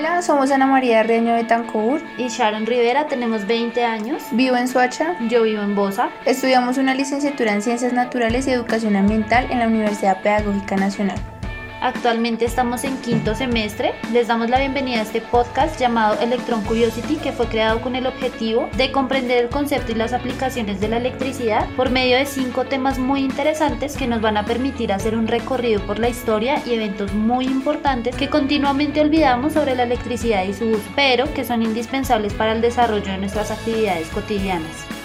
Hola, somos Ana María Reño de Tancour y Sharon Rivera, tenemos 20 años. Vivo en Suacha. Yo vivo en Bosa. Estudiamos una licenciatura en Ciencias Naturales y Educación Ambiental en la Universidad Pedagógica Nacional. Actualmente estamos en quinto semestre. Les damos la bienvenida a este podcast llamado Electron Curiosity que fue creado con el objetivo de comprender el concepto y las aplicaciones de la electricidad por medio de cinco temas muy interesantes que nos van a permitir hacer un recorrido por la historia y eventos muy importantes que continuamente olvidamos sobre la electricidad y su uso, pero que son indispensables para el desarrollo de nuestras actividades cotidianas.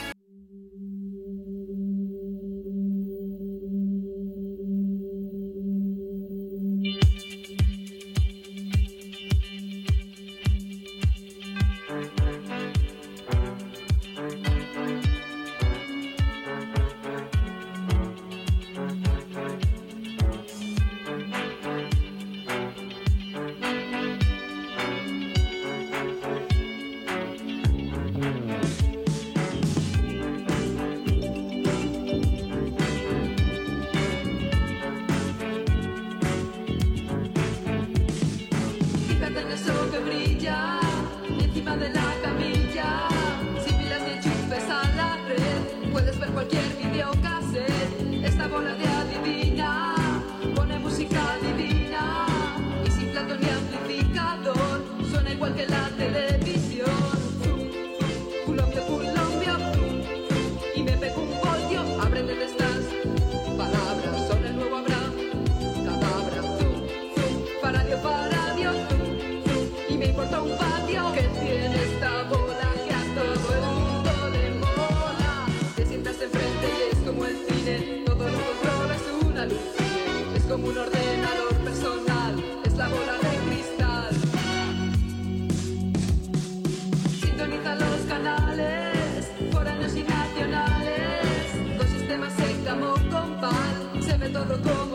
me todo como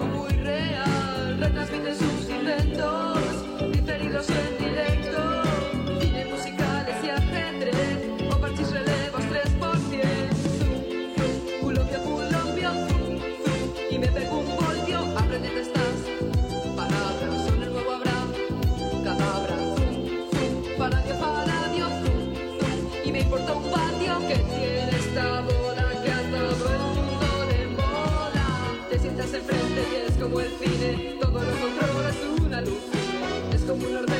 define, todo lo contrario es una luz. Es como un orden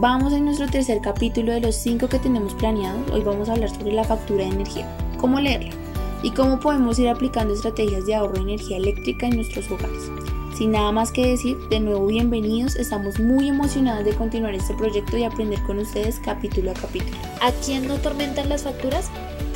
Vamos en nuestro tercer capítulo de los cinco que tenemos planeados. Hoy vamos a hablar sobre la factura de energía, cómo leerla y cómo podemos ir aplicando estrategias de ahorro de energía eléctrica en nuestros hogares. Sin nada más que decir, de nuevo bienvenidos, estamos muy emocionados de continuar este proyecto y aprender con ustedes capítulo a capítulo. ¿A quién no tormentan las facturas?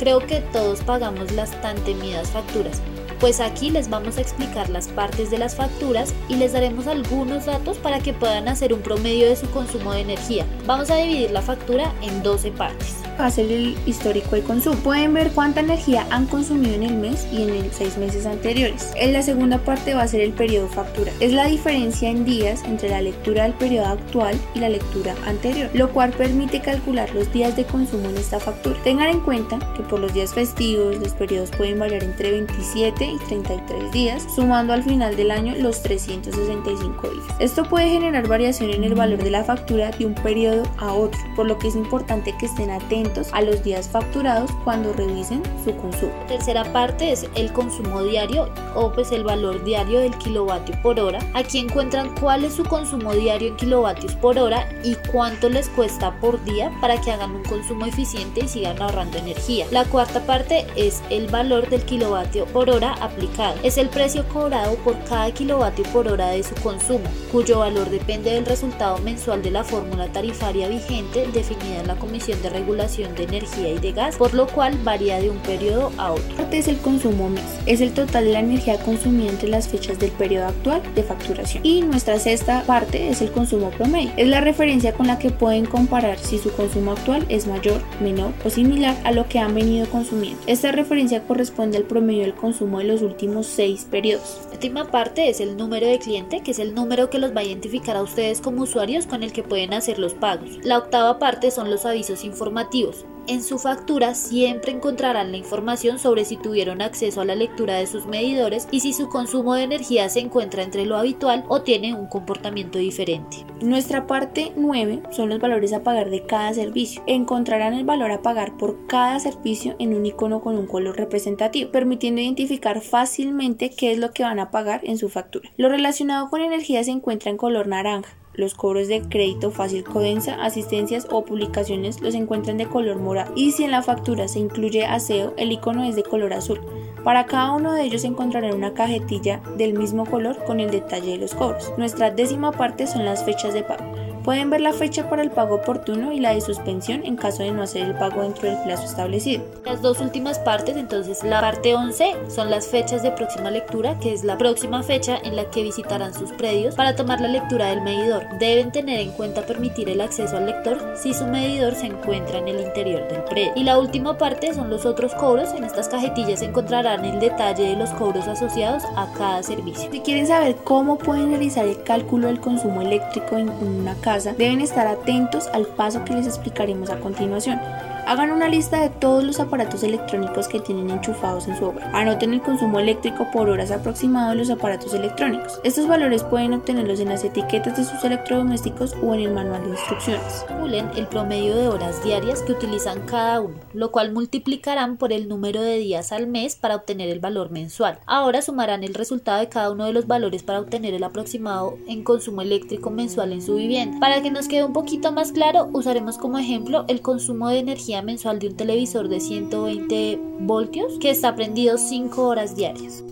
Creo que todos pagamos las tan temidas facturas pues aquí les vamos a explicar las partes de las facturas y les daremos algunos datos para que puedan hacer un promedio de su consumo de energía. Vamos a dividir la factura en 12 partes. Ser el histórico de consumo. Pueden ver cuánta energía han consumido en el mes y en los seis meses anteriores. En la segunda parte va a ser el periodo factura. Es la diferencia en días entre la lectura del periodo actual y la lectura anterior, lo cual permite calcular los días de consumo en esta factura. Tengan en cuenta que por los días festivos los periodos pueden variar entre 27 y 33 días, sumando al final del año los 365 días. Esto puede generar variación en el valor de la factura de un periodo a otro, por lo que es importante que estén atentos a los días facturados cuando revisen su consumo. La tercera parte es el consumo diario o pues el valor diario del kilovatio por hora. Aquí encuentran cuál es su consumo diario en kilovatios por hora y cuánto les cuesta por día para que hagan un consumo eficiente y sigan ahorrando energía. La cuarta parte es el valor del kilovatio por hora aplicado. Es el precio cobrado por cada kilovatio por hora de su consumo, cuyo valor depende del resultado mensual de la fórmula tarifaria vigente definida en la Comisión de Regulación de Energía y de Gas, por lo cual varía de un periodo a otro. Este es el consumo mes. Es el total de la energía consumida entre las fechas del periodo actual de facturación. Y nuestra sexta parte es el consumo promedio. Es la referencia con la que pueden comparar si su consumo actual es mayor, menor o similar a lo que han venido consumiendo. Esta referencia corresponde al promedio del consumo de los últimos seis periodos. La última parte es el número de cliente, que es el número que los va a identificar a ustedes como usuarios con el que pueden hacer los pagos. La octava parte son los avisos informativos. En su factura siempre encontrarán la información sobre si tuvieron acceso a la lectura de sus medidores y si su consumo de energía se encuentra entre lo habitual o tiene un comportamiento diferente. Nuestra parte 9 son los valores a pagar de cada servicio. Encontrarán el valor a pagar por cada servicio en un icono con un color representativo, permitiendo identificar fácilmente qué es lo que van a pagar en su factura. Lo relacionado con energía se encuentra en color naranja, los cobros de crédito fácil codensa, asistencias o publicaciones los encuentran de color morado y si en la factura se incluye aseo, el icono es de color azul. Para cada uno de ellos encontrarán una cajetilla del mismo color con el detalle de los cobros. Nuestra décima parte son las fechas de pago. Pueden ver la fecha para el pago oportuno y la de suspensión en caso de no hacer el pago dentro del plazo establecido. Las dos últimas partes, entonces la parte 11 son las fechas de próxima lectura, que es la próxima fecha en la que visitarán sus predios para tomar la lectura del medidor. Deben tener en cuenta permitir el acceso al lector si su medidor se encuentra en el interior del predio. Y la última parte son los otros cobros. En estas cajetillas encontrarán el detalle de los cobros asociados a cada servicio. Si quieren saber cómo pueden realizar el cálculo del consumo eléctrico en una casa, deben estar atentos al paso que les explicaremos a continuación. Hagan una lista de todos los aparatos electrónicos que tienen enchufados en su hogar. Anoten el consumo eléctrico por horas aproximado de los aparatos electrónicos. Estos valores pueden obtenerlos en las etiquetas de sus electrodomésticos o en el manual de instrucciones. Calculen el promedio de horas diarias que utilizan cada uno, lo cual multiplicarán por el número de días al mes para obtener el valor mensual. Ahora sumarán el resultado de cada uno de los valores para obtener el aproximado en consumo eléctrico mensual en su vivienda. Para que nos quede un poquito más claro, usaremos como ejemplo el consumo de energía mensual de un televisor de 120 voltios que está prendido 5 horas diarias.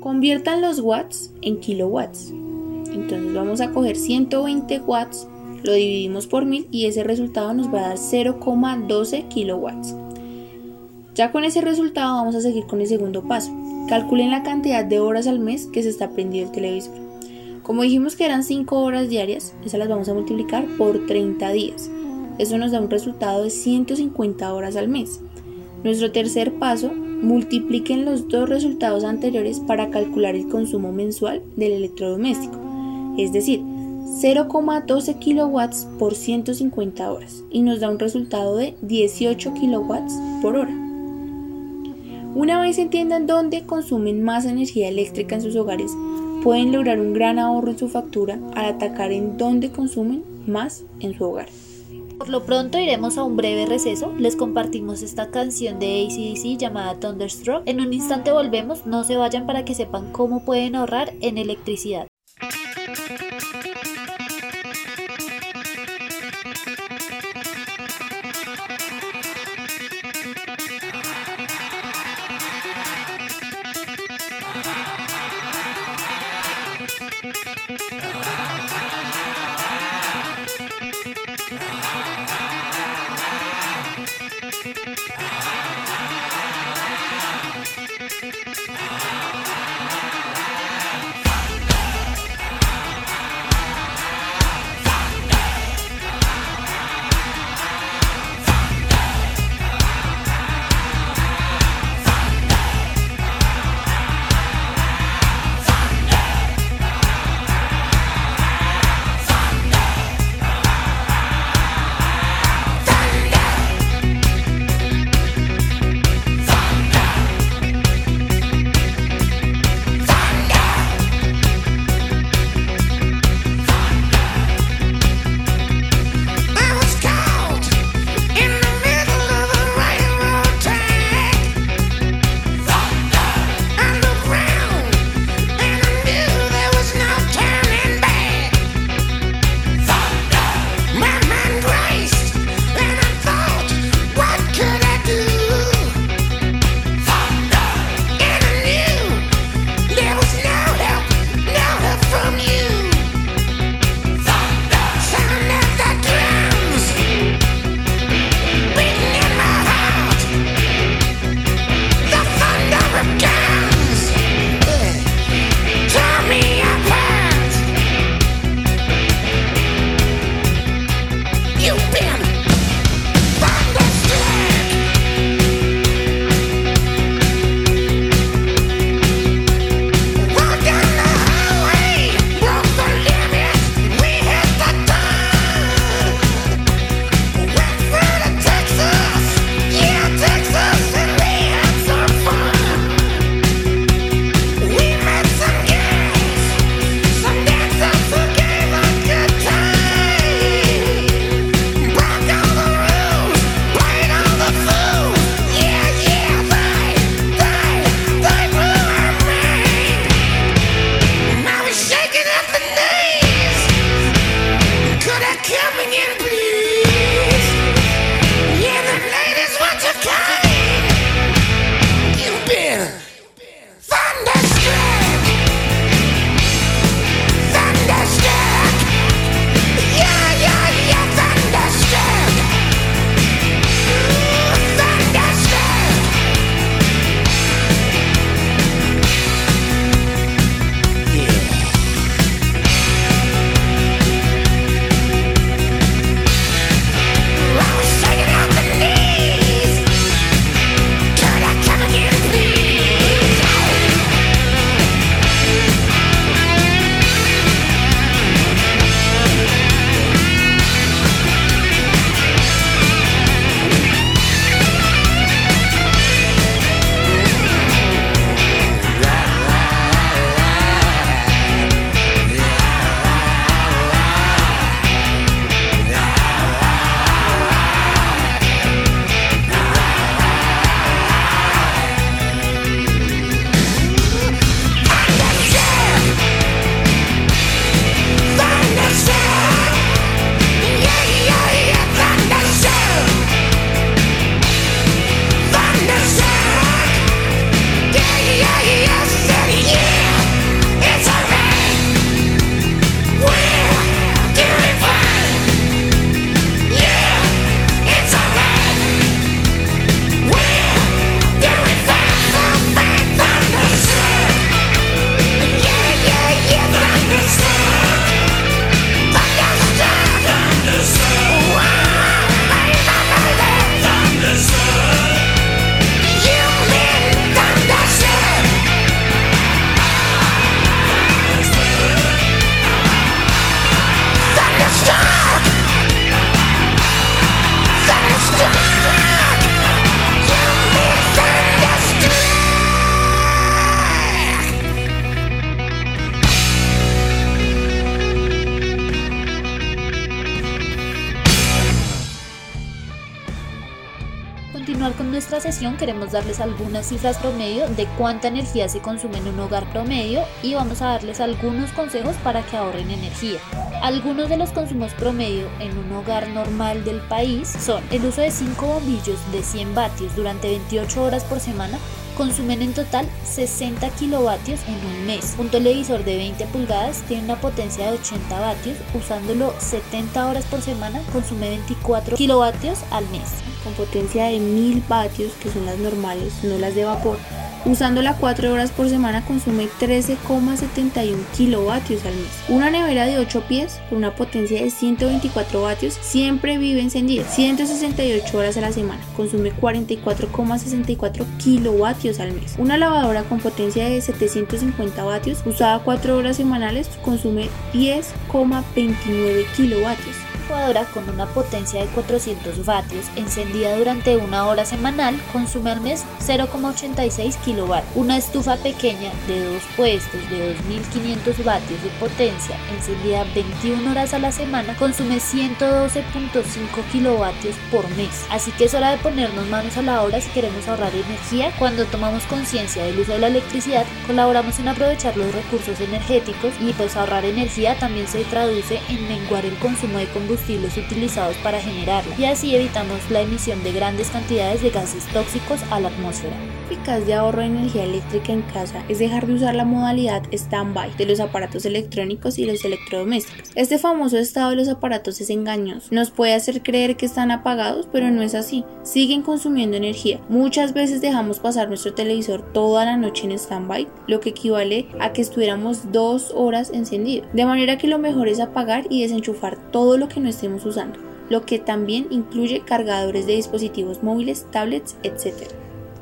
Conviertan los watts en kilowatts. Entonces vamos a coger 120 watts, lo dividimos por 1000 y ese resultado nos va a dar 0,12 kilowatts. Ya con ese resultado vamos a seguir con el segundo paso. Calculen la cantidad de horas al mes que se está prendido el televisor. Como dijimos que eran 5 horas diarias, esas las vamos a multiplicar por 30 días. Eso nos da un resultado de 150 horas al mes. Nuestro tercer paso, multipliquen los dos resultados anteriores para calcular el consumo mensual del electrodoméstico, es decir, 0,12 kilowatts por 150 horas y nos da un resultado de 18 kilowatts por hora. Una vez entiendan dónde consumen más energía eléctrica en sus hogares, pueden lograr un gran ahorro en su factura al atacar en dónde consumen más en su hogar. Por lo pronto iremos a un breve receso, les compartimos esta canción de ACDC llamada Thunderstruck. En un instante volvemos, no se vayan para que sepan cómo pueden ahorrar en electricidad. Nuestra sesión queremos darles algunas cifras promedio de cuánta energía se consume en un hogar promedio y vamos a darles algunos consejos para que ahorren energía. Algunos de los consumos promedio en un hogar normal del país son el uso de 5 bombillos de 100 vatios durante 28 horas por semana consumen en total 60 kilovatios en un mes. Un televisor de 20 pulgadas tiene una potencia de 80 vatios, usándolo 70 horas por semana consume 24 kilovatios al mes. Con potencia de 1000 vatios, que son las normales, no las de vapor, Usándola 4 horas por semana consume 13,71 kilovatios al mes. Una nevera de 8 pies con una potencia de 124 vatios siempre vive encendida 168 horas a la semana. Consume 44,64 kilovatios al mes. Una lavadora con potencia de 750 vatios usada 4 horas semanales consume 10,29 kilovatios con una potencia de 400 vatios encendida durante una hora semanal consume al mes 0,86 kW. Una estufa pequeña de dos puestos de 2500 vatios de potencia encendida 21 horas a la semana consume 112.5 kilovatios por mes. Así que es hora de ponernos manos a la obra si queremos ahorrar energía. Cuando tomamos conciencia del uso de la electricidad, colaboramos en aprovechar los recursos energéticos y pues ahorrar energía también se traduce en menguar el consumo de combustible utilizados para generarla y así evitamos la emisión de grandes cantidades de gases tóxicos a la atmósfera. De ahorro de energía eléctrica en casa es dejar de usar la modalidad stand-by de los aparatos electrónicos y los electrodomésticos. Este famoso estado de los aparatos es engañoso. Nos puede hacer creer que están apagados, pero no es así. Siguen consumiendo energía. Muchas veces dejamos pasar nuestro televisor toda la noche en stand-by, lo que equivale a que estuviéramos dos horas encendido. De manera que lo mejor es apagar y desenchufar todo lo que no estemos usando, lo que también incluye cargadores de dispositivos móviles, tablets, etc.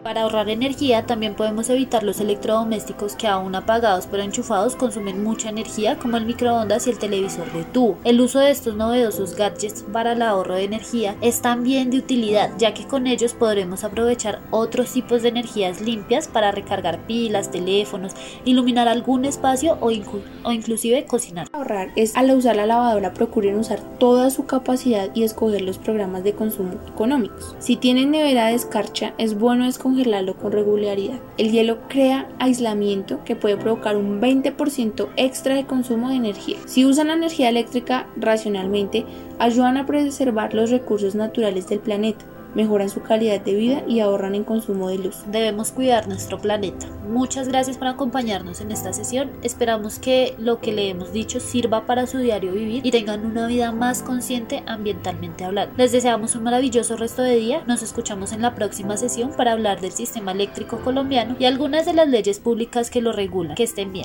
Para ahorrar energía también podemos evitar los electrodomésticos que aún apagados pero enchufados consumen mucha energía como el microondas y el televisor de tubo. El uso de estos novedosos gadgets para el ahorro de energía es también de utilidad ya que con ellos podremos aprovechar otros tipos de energías limpias para recargar pilas, teléfonos, iluminar algún espacio o, o inclusive cocinar. Ahorrar es al usar la lavadora procuren usar toda su capacidad y escoger los programas de consumo económicos. Si tienen nevera de escarcha es bueno escoger con regularidad. El hielo crea aislamiento que puede provocar un 20% extra de consumo de energía. Si usan la energía eléctrica racionalmente, ayudan a preservar los recursos naturales del planeta mejoran su calidad de vida y ahorran en consumo de luz. Debemos cuidar nuestro planeta. Muchas gracias por acompañarnos en esta sesión. Esperamos que lo que le hemos dicho sirva para su diario vivir y tengan una vida más consciente ambientalmente hablando. Les deseamos un maravilloso resto de día. Nos escuchamos en la próxima sesión para hablar del sistema eléctrico colombiano y algunas de las leyes públicas que lo regulan. Que estén bien.